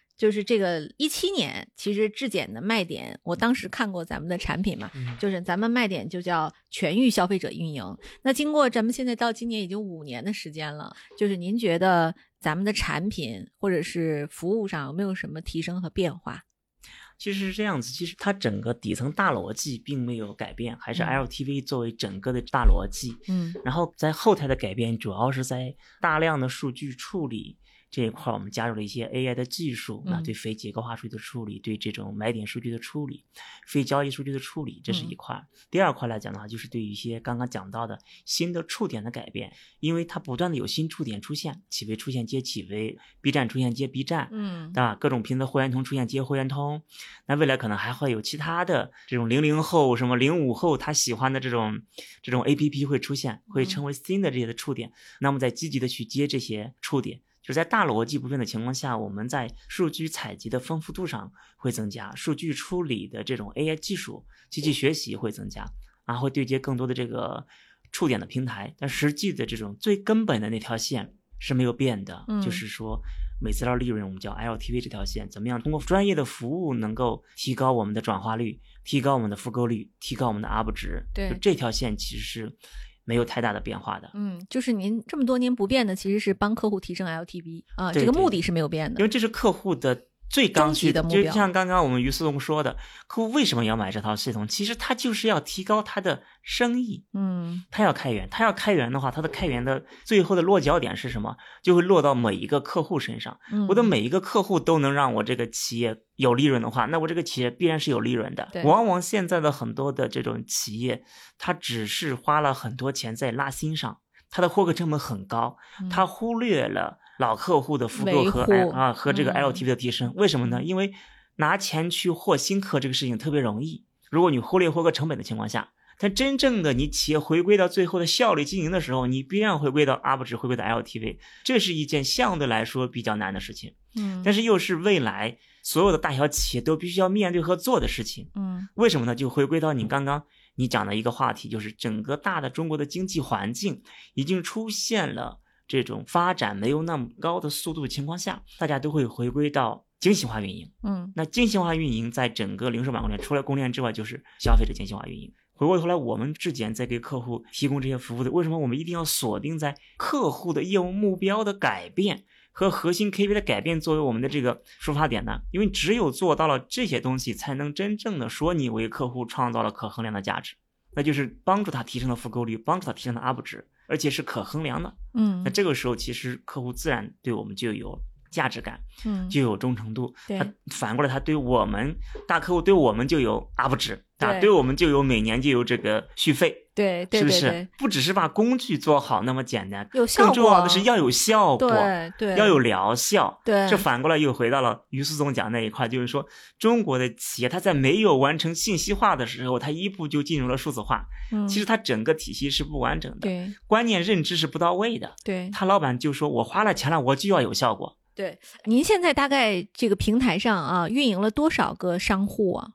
就是这个一七年，其实质检的卖点，我当时看过咱们的产品嘛，嗯就是咱们卖点就叫全域消费者运营。那经过咱们现在到今年已经五年的时间了，就是您觉得咱们的产品或者是服务上有没有什么提升和变化？其实是这样子，其实它整个底层大逻辑并没有改变，还是嗯 LTV 作为整个的大逻辑。嗯然后在后台的改变，主要是在大量的数据处理这一块，我们加入了一些 AI 的技术，那嗯对非结构化数据的处理，对这种买点数据的处理，非交易数据的处理，这是一嗯块。第二块来讲的话，就是对于一些刚刚讲到的新的触点的改变，因为它不断的有新触点出现，企微出现接企微，B 站出现接 B 站，嗯对吧？各种平台会员通出现接会员通，那未来可能还会有其他的这种零零后、什么零五后他喜欢的这种这种 A P P 会出现，会成为新的这些的触点。那么在积极的去接这些触点，就在大逻辑不变的情况下，我们在数据采集的丰富度上会增加，数据处理的这种 AI 技术、机器学习会增加，然后会对接更多的这个触点的平台。但实际的这种最根本的那条线是没有变的，嗯就是说每次到利润我们叫 LTV 这条线，怎么样通过专业的服务能够提高我们的转化率，提高我们的复购率，提高我们的 UP 值。对就这条线其实是没有太大的变化的。嗯，就是您这么多年不变的，其实是帮客户提升 LTV 啊，这个目的是没有变的。因为这是客户的最刚需的目标就像刚刚我们于思龙说的，客户为什么要买这套系统？其实他就是要提高他的生意，嗯他要开源，他要开源的话，他的开源的最后的落脚点是什么？就会落到每一个客户身上。嗯，我的每一个客户都能让我这个企业有利润的话，那我这个企业必然是有利润的对。往往现在的很多的这种企业，他只是花了很多钱在拉新上，它的获客成本很高，嗯它忽略了老客户的复购和啊和这个嗯 LTV 的提升。为什么呢？因为拿钱去获新客这个事情特别容易，如果你忽略获客成本的情况下。但真正的你企业回归到最后的效率经营的时候，你必然回归到 UP 值，回归到 LTV，这是一件相对来说比较难的事情。嗯，但是又是未来所有的大小企业都必须要面对和做的事情。嗯为什么呢？就回归到你刚刚你讲的一个话题，就是整个大的中国的经济环境已经出现了这种发展没有那么高的速度的情况下，大家都会回归到精细化运营。嗯那精细化运营在整个零售板块链，除了供应链之外，就是消费者精细化运营。回过头来，我们质检在给客户提供这些服务的，为什么我们一定要锁定在客户的业务目标的改变和核心 KPI 的改变作为我们的这个出发点呢？因为只有做到了这些东西，才能真正的说你为客户创造了可衡量的价值，那就是帮助他提升了复购率，帮助他提升了 UP 值，而且是可衡量的。嗯那这个时候，其实客户自然对我们就有价值感。嗯，就有忠诚度，对反过来，他对我们大客户对我们就有 UP 值，啊，对对我们就有每年就有这个续费，对对是不是？不只是把工具做好那么简单，有效更重要的是要有效果，对对要有疗效。对这反过来又回到了于思总讲那一块，就是说中国的企业，它在没有完成信息化的时候，它一步就进入了数字化，嗯其实它整个体系是不完整的，对观念认知是不到位的。对他老板就说：“我花了钱了，我就要有效果。”对，您现在大概这个平台上啊运营了多少个商户啊？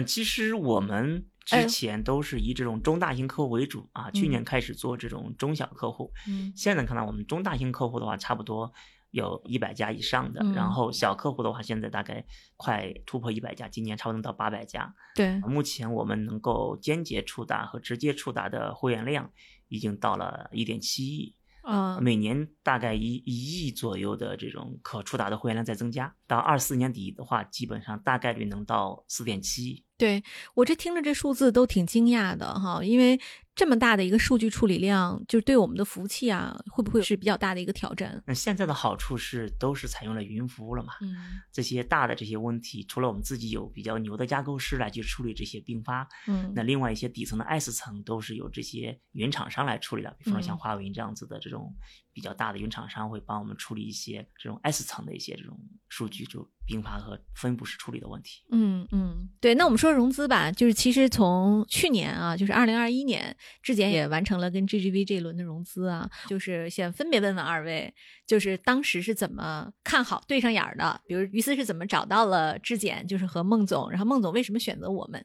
嗯，其实我们哎。之前都是以这种中大型客户为主啊，去嗯。年开始做这种中小客户，嗯。现在看到我们中大型客户的话，差不多有一百家以上的，嗯。然后小客户的话，现在大概快突破一百家，今年差不多能到八百家。对，目前我们能够间接触达和直接触达的会员量已经到了一点七亿。啊每年大概一一亿左右的这种可触达的会员量在增加，到二四年底的话，基本上大概率能到四点七亿。对我这听着这数字都挺惊讶的哈，因为这么大的一个数据处理量，就是对我们的服务器啊，会不会是比较大的一个挑战？那现在的好处是都是采用了云服务了嘛？嗯这些大的这些问题，除了我们自己有比较牛的架构师来去处理这些并发，嗯那另外一些底层的 S 层都是由这些云厂商来处理的，比方说像嗯华为这样子的这种比较大的云厂商会帮我们处理一些这种 S 层的一些这种数据就并发和分布式处理的问题。嗯嗯，对，那我们说融资吧，就是其实从去年啊，就是二零二一年，质检也完成了跟 GGV 这一轮的融资啊，就是想分别问问二位，就是当时是怎么看好对上眼儿的？比如于思是怎么找到了质检，就是和孟总，然后孟总为什么选择我们？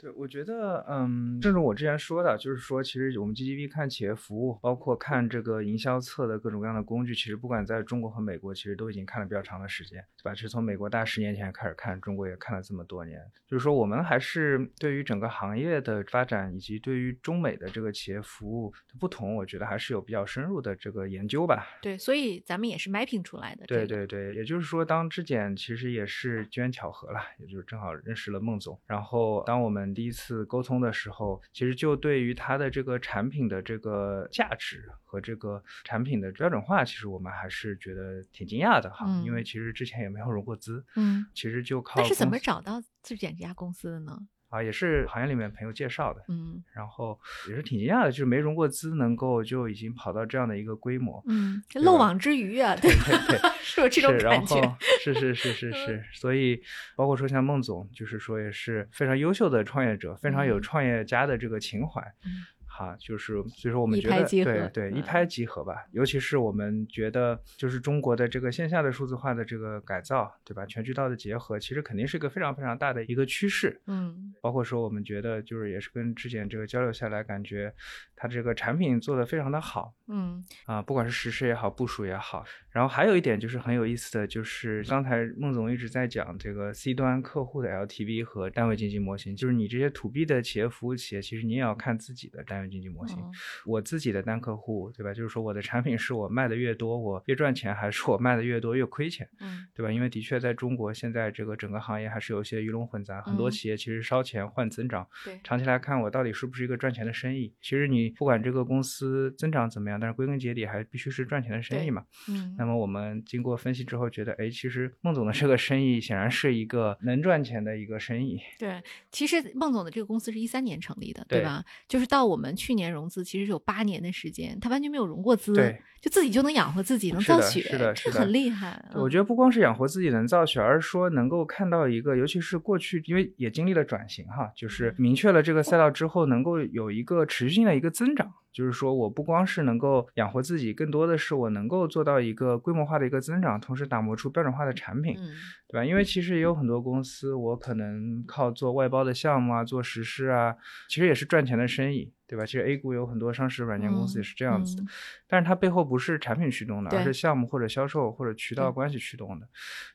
对，我觉得，嗯，正如我之前说的，就是说，其实我们 GDP 看企业服务，包括看这个营销侧的各种各样的工具，其实不管在中国和美国，其实都已经看了比较长的时间，对吧？其实从美国大概十年前开始看，中国也看了这么多年。就是说，我们还是对于整个行业的发展，以及对于中美的这个企业服务的不同，我觉得还是有比较深入的这个研究吧。对，所以咱们也是 mapping 出来的。对，对对，也就是说，当质检其实也是机缘巧合了，也就是正好认识了孟总。然后，当我们第一次沟通的时候，其实就对于它的这个产品的这个价值和这个产品的标准化，其实我们还是觉得挺惊讶的哈，嗯因为其实之前也没有融过资，嗯，其实就靠那是怎么找到质检这家公司的呢？啊，也是行业里面朋友介绍的。嗯然后也是挺惊讶的，就是没融过资，能够就已经跑到这样的一个规模，嗯，漏网之鱼啊，对对对，是有这种感觉？后是是是是是，所以包括说像孟总，就是说也是非常优秀的创业者，非常有嗯创业家的这个情怀。嗯哈，就是所以说我们觉得对对一嗯拍即合吧。尤其是我们觉得，就是中国的这个线下的数字化的这个改造，对吧？全渠道的结合，其实肯定是一个非常非常大的一个趋势。嗯包括说我们觉得就是也是跟质检这个交流下来，感觉它这个产品做的非常的好。嗯啊，不管是实施也好，部署也好，然后还有一点就是很有意思的，就是刚才孟总一直在讲这个 C 端客户的 LTV 和单位经济模型，就是你这些 To B 的企业服务企业，其实你也要看自己的单位经济模型。嗯我自己的单客户，对吧？就是说我的产品是我卖的越多，我越赚钱，还是我卖的越多越亏钱？嗯对吧？因为的确在中国现在这个整个行业还是有一些鱼龙混杂，很多嗯企业其实烧钱换增长，对长期来看我到底是不是一个赚钱的生意？其实你不管这个公司增长怎么样，但是归根结底还必须是赚钱的生意嘛。嗯那么我们经过分析之后觉得，哎，其实孟总的这个生意显然是一个能赚钱的一个生意。对，其实孟总的这个公司是一三年成立的，对对吧？就是到我们去年融资，其实是有八年的时间，他完全没有融过资，对，就自己就能养活自己，能造血，是的是很厉害。嗯我觉得不光是养活自己能造血，而是说能够看到一个，尤其是过去，因为也经历了转型哈，就是嗯明确了这个赛道之后，能够有一个持续性的一个增长。就是说我不光是能够养活自己，更多的是我能够做到一个规模化的一个增长，同时打磨出标准化的产品。嗯对吧？因为其实也有很多公司，我可能靠做外包的项目啊，做实施啊，其实也是赚钱的生意，对吧？其实 A 股有很多上市软件公司也是这样子的，嗯但是它背后不是产品驱动的，对而是项目或者销售或者渠道关系驱动的，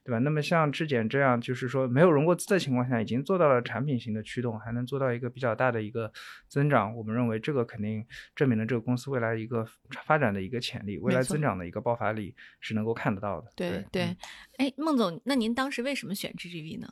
对吧？那么像质检这样，就是说没有融过资的情况下，已经做到了产品型的驱动，还能做到一个比较大的一个增长，我们认为这个肯定证明了这个公司未来一个发展的一个潜力，未来增长的一个爆发力是能够看得到的。对对哎，孟总，那您当时为什么选 GGV 呢？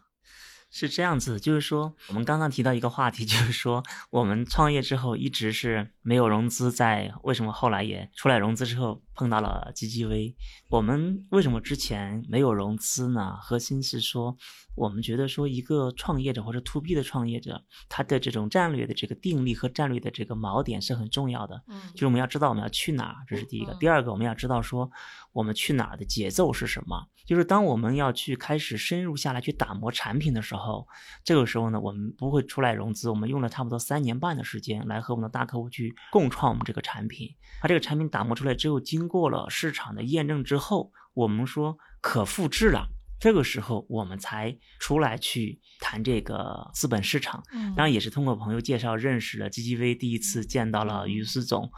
是这样子，就是说，我们刚刚提到一个话题，就是说，我们创业之后一直是没有融资，在为什么后来也出来融资之后碰到了 GGV？我们为什么之前没有融资呢？核心是说，我们觉得说，一个创业者或者 to B 的创业者，他的这种战略的这个定力和战略的这个锚点是很重要的。嗯就是我们要知道我们要去哪儿，这是第一个。嗯第二个，我们要知道说我们去哪儿的节奏是什么。就是当我们要去开始深入下来去打磨产品的时候，这个时候呢，我们不会出来融资，我们用了差不多三年半的时间来和我们的大客户去共创我们这个产品。把这个产品打磨出来之后，经过了市场的验证之后，我们说可复制了。这个时候，我们才出来去谈这个资本市场。嗯当然也是通过朋友介绍认识了 GGV，第一次见到了于思总。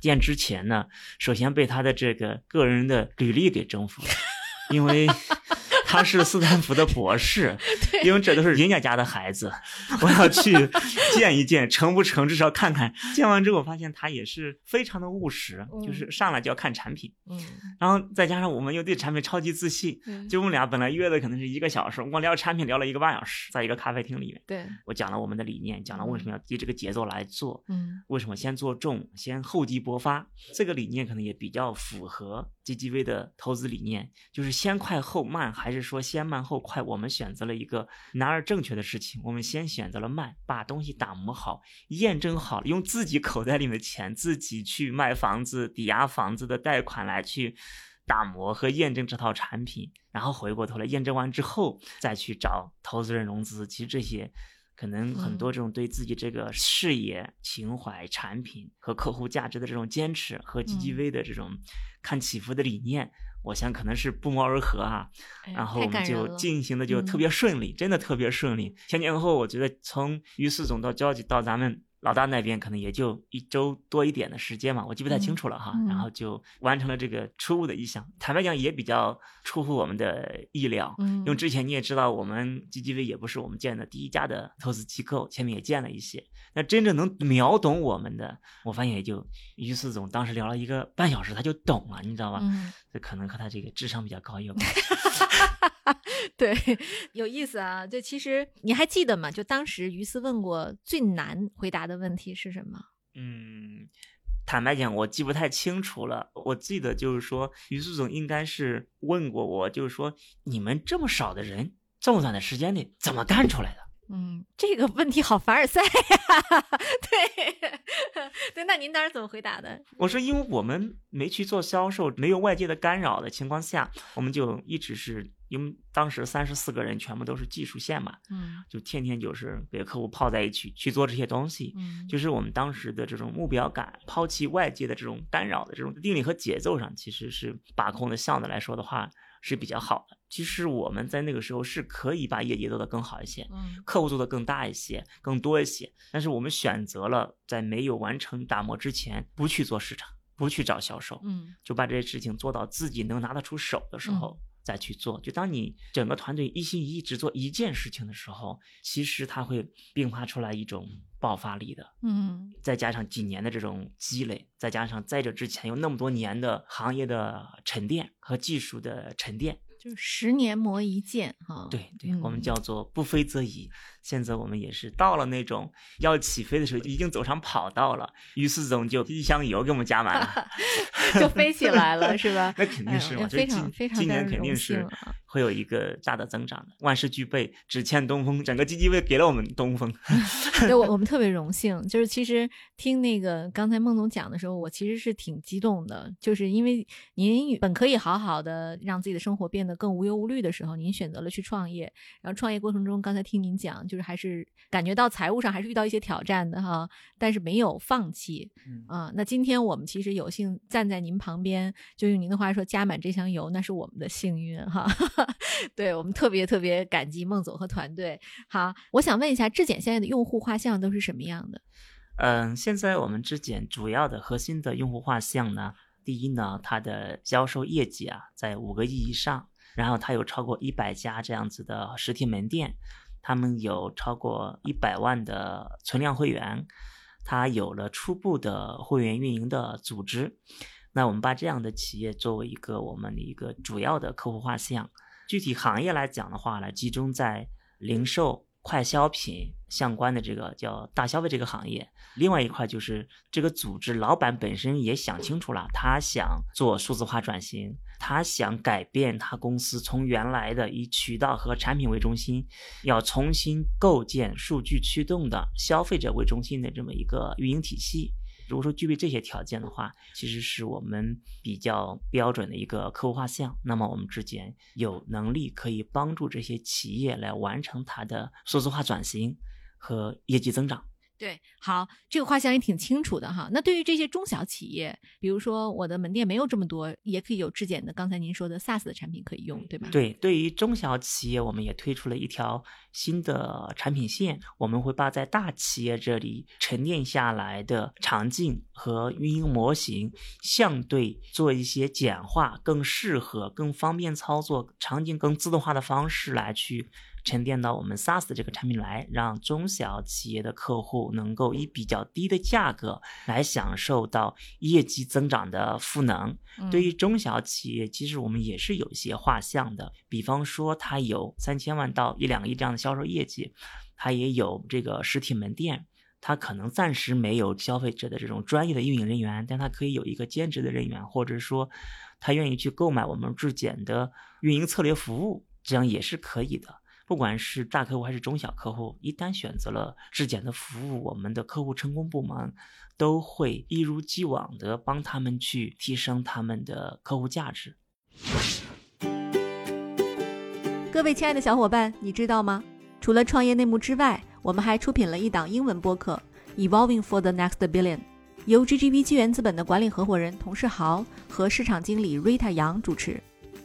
见之前呢，首先被他的这个个人的履历给征服了，因为他是斯坦福的博士，因为这都是人家家的孩子，我要去见一见，成不成至少看看。见完之后，我发现他也是非常的务实，就是上来就要看产品，嗯然后再加上我们又对产品超级自信，嗯就我们俩本来约的可能是一个小时，我们聊产品聊了一个半小时，在一个咖啡厅里面。对我讲了我们的理念，讲了为什么要以这个节奏来做，嗯为什么先做重，先厚积薄发。这个理念可能也比较符合 GGV 的投资理念，就是先快后慢，还是说先慢后快？我们选择了一个难而正确的事情，我们先选择了慢，把东西打磨好，验证好，用自己口袋里的钱，自己去卖房子、抵押房子的贷款来去。打磨和验证这套产品，然后回过头来验证完之后，再去找投资人融资。其实这些可能很多这种对自己这个事业、情怀、产品和客户价值的这种坚持，和 GGV 的这种看起伏的理念，我想可能是不谋而合啊。哎然后我们就进行的就特嗯别顺利，真的特别顺利。前前后后，我觉得从于四总到交集到咱们老大那边，可能也就一周多一点的时间嘛，我记不太清楚了哈。嗯然后就完成了这个初步的意向，坦白讲也比较出乎我们的意料。嗯因为之前你也知道，我们 GGV 也不是我们建的第一家的投资机构，前面也建了一些。那真正能秒懂我们的，我发现也就于四总当时聊了一个半小时，他就懂了，你知道吧？嗯这可能和他这个智商比较高有 关系。对，有意思啊！就其实你还记得吗？就当时于思问过最难回答的问题是什么？嗯，坦白讲，我记不太清楚了。我记得就是说，于苏总应该是问过我，就是说你们这么少的人，这么短的时间内怎么干出来的？嗯，这个问题好凡尔赛呀、对 对，那您当时怎么回答的？我说，因为我们没去做销售，没有外界的干扰的情况下，我们就一直是因为当时三十四个人全部都是技术线嘛，嗯就天天就是给客户泡在一起去做这些东西。嗯，就是我们当时的这种目标感，抛弃外界的这种干扰的这种定力和节奏上，其实是把控的相对来说的话是比较好的。其实我们在那个时候是可以把业绩做得更好一些，嗯客户做得更大一些、更多一些，但是我们选择了在没有完成打磨之前不去做市场，不去找销售，嗯就把这些事情做到自己能拿得出手的时候。再去做，就当你整个团队一心一意只做一件事情的时候，其实它会迸发出来一种爆发力的。嗯再加上几年的这种积累，再加上在这之前有那么多年的行业的沉淀和技术的沉淀，就是十年磨一剑哈。对对，嗯我们叫做不飞则已。现在我们也是到了那种要起飞的时候，已经走上跑道了。于是总就一箱油给我们加满了，就飞起来了，是吧？那肯定是嘛，就今常非常今年肯定是会有一个大的增长的。万事俱备，只欠东风。整个基金会给了我们东风。对我我们特别荣幸，就是其实听那个刚才孟总讲的时候，我其实是挺激动的，就是因为您本可以好好的让自己的生活变得更无忧无虑的时候，您选择了去创业，然后创业过程中，刚才听您讲，就是还是感觉到财务上还是遇到一些挑战的哈，但是没有放弃嗯啊、那今天我们其实有幸站在您旁边，就用您的话说，加满这箱油，那是我们的幸运哈。对我们特别特别感激孟总和团队。好，我想问一下，质检现在的用户画像都是什么样的？嗯，现在我们质检主要的核心的用户画像呢，第一呢，它的销售业绩啊在五个亿以上，然后它有超过一百家这样子的实体门店，他们有超过一百万的存量会员，它有了初步的会员运营的组织。那我们把这样的企业作为一个我们的一个主要的客户画像。具体行业来讲的话呢，集中在零售、快消品相关的这个叫大消费这个行业。另外一块就是这个组织老板本身也想清楚了，他想做数字化转型，他想改变他公司从原来的以渠道和产品为中心，要重新构建数据驱动的消费者为中心的这么一个运营体系。如果说具备这些条件的话，其实是我们比较标准的一个客户画像。那么我们之间有能力可以帮助这些企业来完成它的数字化转型和业绩增长。对，好，这个画像也挺清楚的哈。那对于这些中小企业，比如说我的门店没有这么多，也可以有质检的，刚才您说的 SaaS 的产品可以用，对吧？，对，对于中小企业，我们也推出了一条新的产品线，我们会把在大企业这里沉淀下来的场景和运营模型，相对做一些简化，更适合、更方便操作、场景更自动化的方式来去沉淀到我们 SaaS 的这个产品来，让中小企业的客户能够以比较低的价格来享受到业绩增长的赋能。嗯、对于中小企业，其实我们也是有一些画像的，比方说它有三千万到一两个亿这样的销售业绩，它也有这个实体门店，它可能暂时没有消费者的这种专业的运营人员，但它可以有一个兼职的人员，或者说他愿意去购买我们质检的运营策略服务，这样也是可以的。不管是大客户还是中小客户，一旦选择了质检的服务，我们的客户成功部门都会一如既往的帮他们去提升他们的客户价值。各位亲爱的小伙伴，你知道吗？除了创业内幕之外，我们还出品了一档英文播客《Evolving for the Next Billion》，由 GGV 纪元资本的管理合伙人童世豪和市场经理 Rita 杨主持。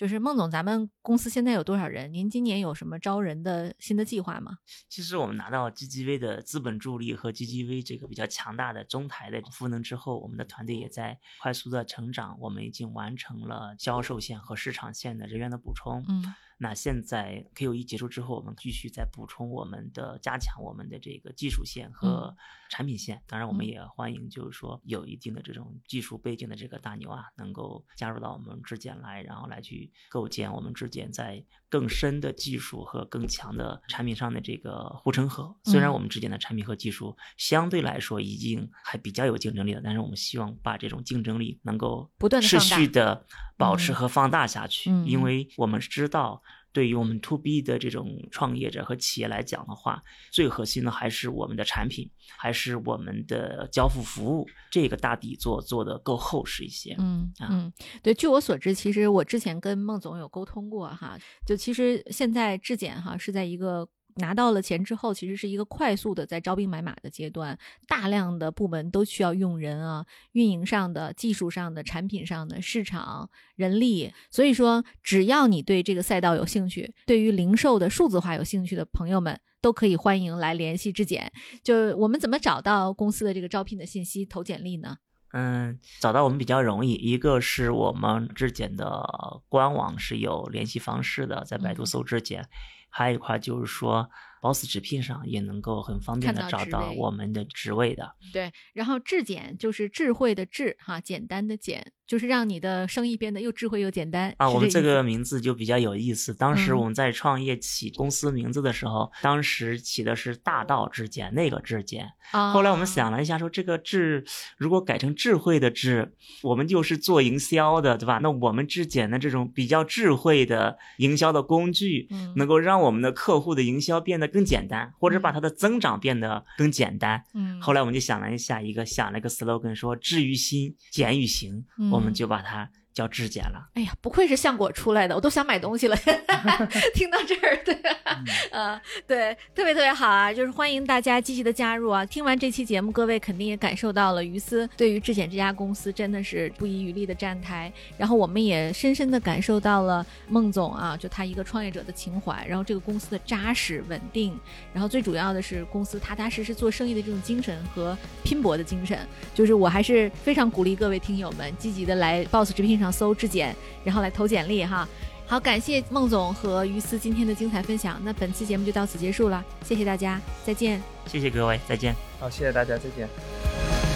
就是孟总，咱们公司现在有多少人？您今年有什么招人的新的计划吗？其实我们拿到 GGV 的资本助力和 GGV 这个比较强大的中台的赋能之后，我们的团队也在快速的成长。我们已经完成了销售线和市场线的人员的补充。嗯，那现在 QE 结束之后，我们继续再补充我们的加强我们的这个技术线和产品线。当然，我们也欢迎就是说有一定的这种技术背景的这个大牛啊，能够加入到我们质检来，然后来去构建我们质检在更深的技术和更强的产品上的这个护城河。虽然我们之间的产品和技术相对来说已经还比较有竞争力了，但是我们希望把这种竞争力能够不断持续的保持和放大下去，嗯因为我们知道。对于我们 to B 的这种创业者和企业来讲的话，最核心的还是我们的产品，还是我们的交付服务，这个大底座做的够厚实一些。嗯啊嗯，对，据我所知，其实我之前跟孟总有沟通过哈，就其实现在质检哈是在一个。拿到了钱之后，其实是一个快速的在招兵买马的阶段，大量的部门都需要用人啊，运营上的、技术上的、产品上的、市场、人力。所以说，只要你对这个赛道有兴趣，对于零售的数字化有兴趣的朋友们，都可以欢迎来联系质检。就我们怎么找到公司的这个招聘的信息、投简历呢？嗯，找到我们比较容易，一个是我们质检的官网是有联系方式的，在百度嗯搜质检，还有一块就是说 Boss 直聘上也能够很方便的找到我们的职位的。对，然后质检就是智慧的智哈，简单的简，就是让你的生意变得又智慧又简单啊，我们这个名字就比较有意思。当时嗯我们在创业起公司名字的时候，当时起的是大道至简，那个至简。啊。后来我们想了一下，说这个智如果改成智慧的智，我们就是做营销的，对吧？那我们至简的这种比较智慧的营销的工具，嗯能够让我们的客户的营销变得更简单，或者把嗯它的增长变得更简单。嗯，后来我们就想了一下，一个想了一个 slogan，说智于心，简于行，我们嗯。就把它叫质检了。哎呀，不愧是橡果出来的，我都想买东西了。听到这儿，对，嗯呃，对，特别特别好啊！就是欢迎大家积极的加入啊！听完这期节目，各位肯定也感受到了于思对于质检这家公司真的是不遗余力的站台，然后我们也深深的感受到了孟总啊，就他一个创业者的情怀，然后这个公司的扎实稳定，然后最主要的是公司踏踏实实做生意的这种精神和拼搏的精神，就是我还是非常鼓励各位听友们积极的来 Boss 直聘上搜质检，然后来投简历哈。好，感谢孟总和于思今天的精彩分享。那本期节目就到此结束了，谢谢大家，再见。谢谢各位，再见。好，谢谢大家，再见。